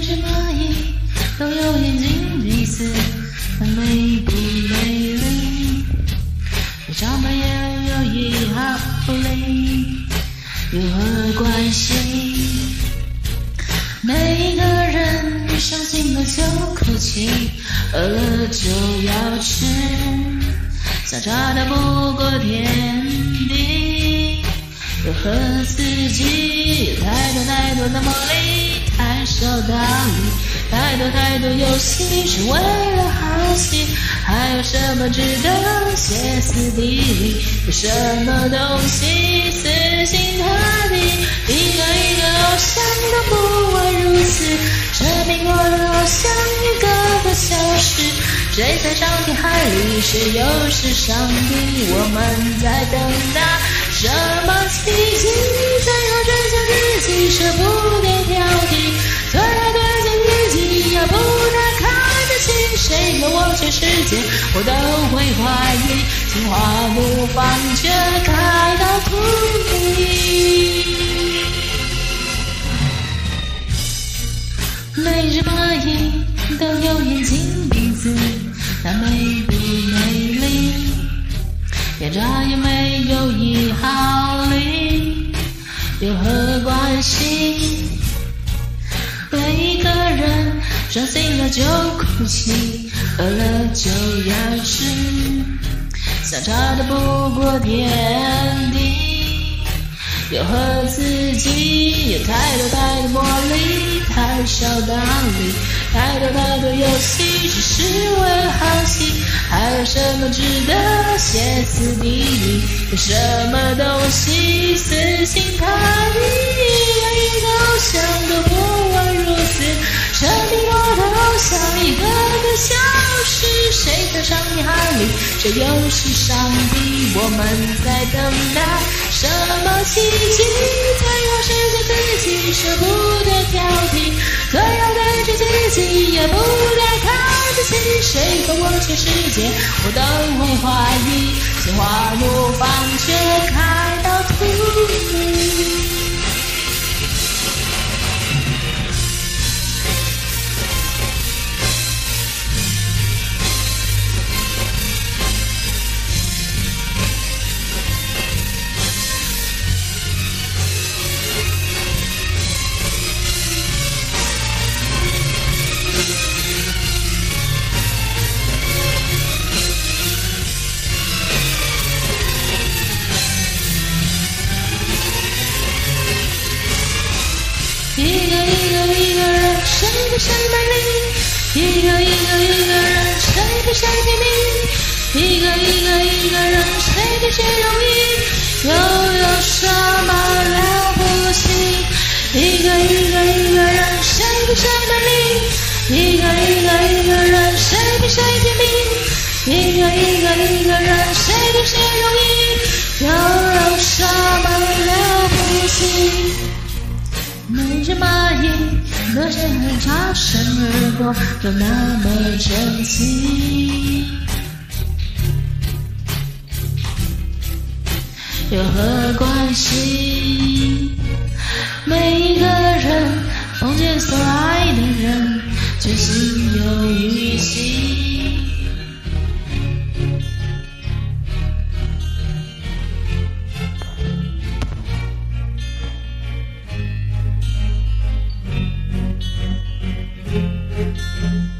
每只蚂蚁都有眼睛鼻子它美不美丽但善美也有翼它不理有何关系？每一个人伤心了就哭泣饿了就要吃相差的不过天地有何刺激有太多太多的魔力。太少道理。太多太多游戏是为了好奇，还有什么值得歇斯底里？有什么东西死心塌地？一个一个偶像都不外如此，生命过的偶像一个个消失。谁在伤天害理？谁又是上帝？我们在等待什么奇迹？最后真相自己，舍不谁和我全世界，我都会怀疑。心花怒放却开到荼蘼。每只蚂蚁都有眼睛鼻子，它美不美丽？连眨也没有一毫厘，有何关系？每个。伤心了就哭泣，饿了就要吃，相差的不过天地，有何刺激？有太多太多魔力，太少道理，太多太多游戏，只是为了好奇，还有什么值得歇斯底里？有什么东西死心塌地？一个偶像都不过如此。生命过的偶像一个个消失，谁在伤天害理？这又是上帝？我们在等待什么奇迹？最后失去自己，舍不得挑剔，最后对着自己也不敢看得起。谁和我全世界，我都会怀疑。心花怒放，却开到荼蘼。谁美丽？一个一个一个人，谁比谁甜蜜？一个一个一个人，谁比谁容易？又有什么了不起？一个一个一个人，谁比谁美丽？一个一个一个人，谁比谁甜蜜？一个一个一个人，谁比谁容易？又有什蚁。歌声擦身而过，都那么真切，有何关系？每一个人梦见所爱的人，却心有余 Música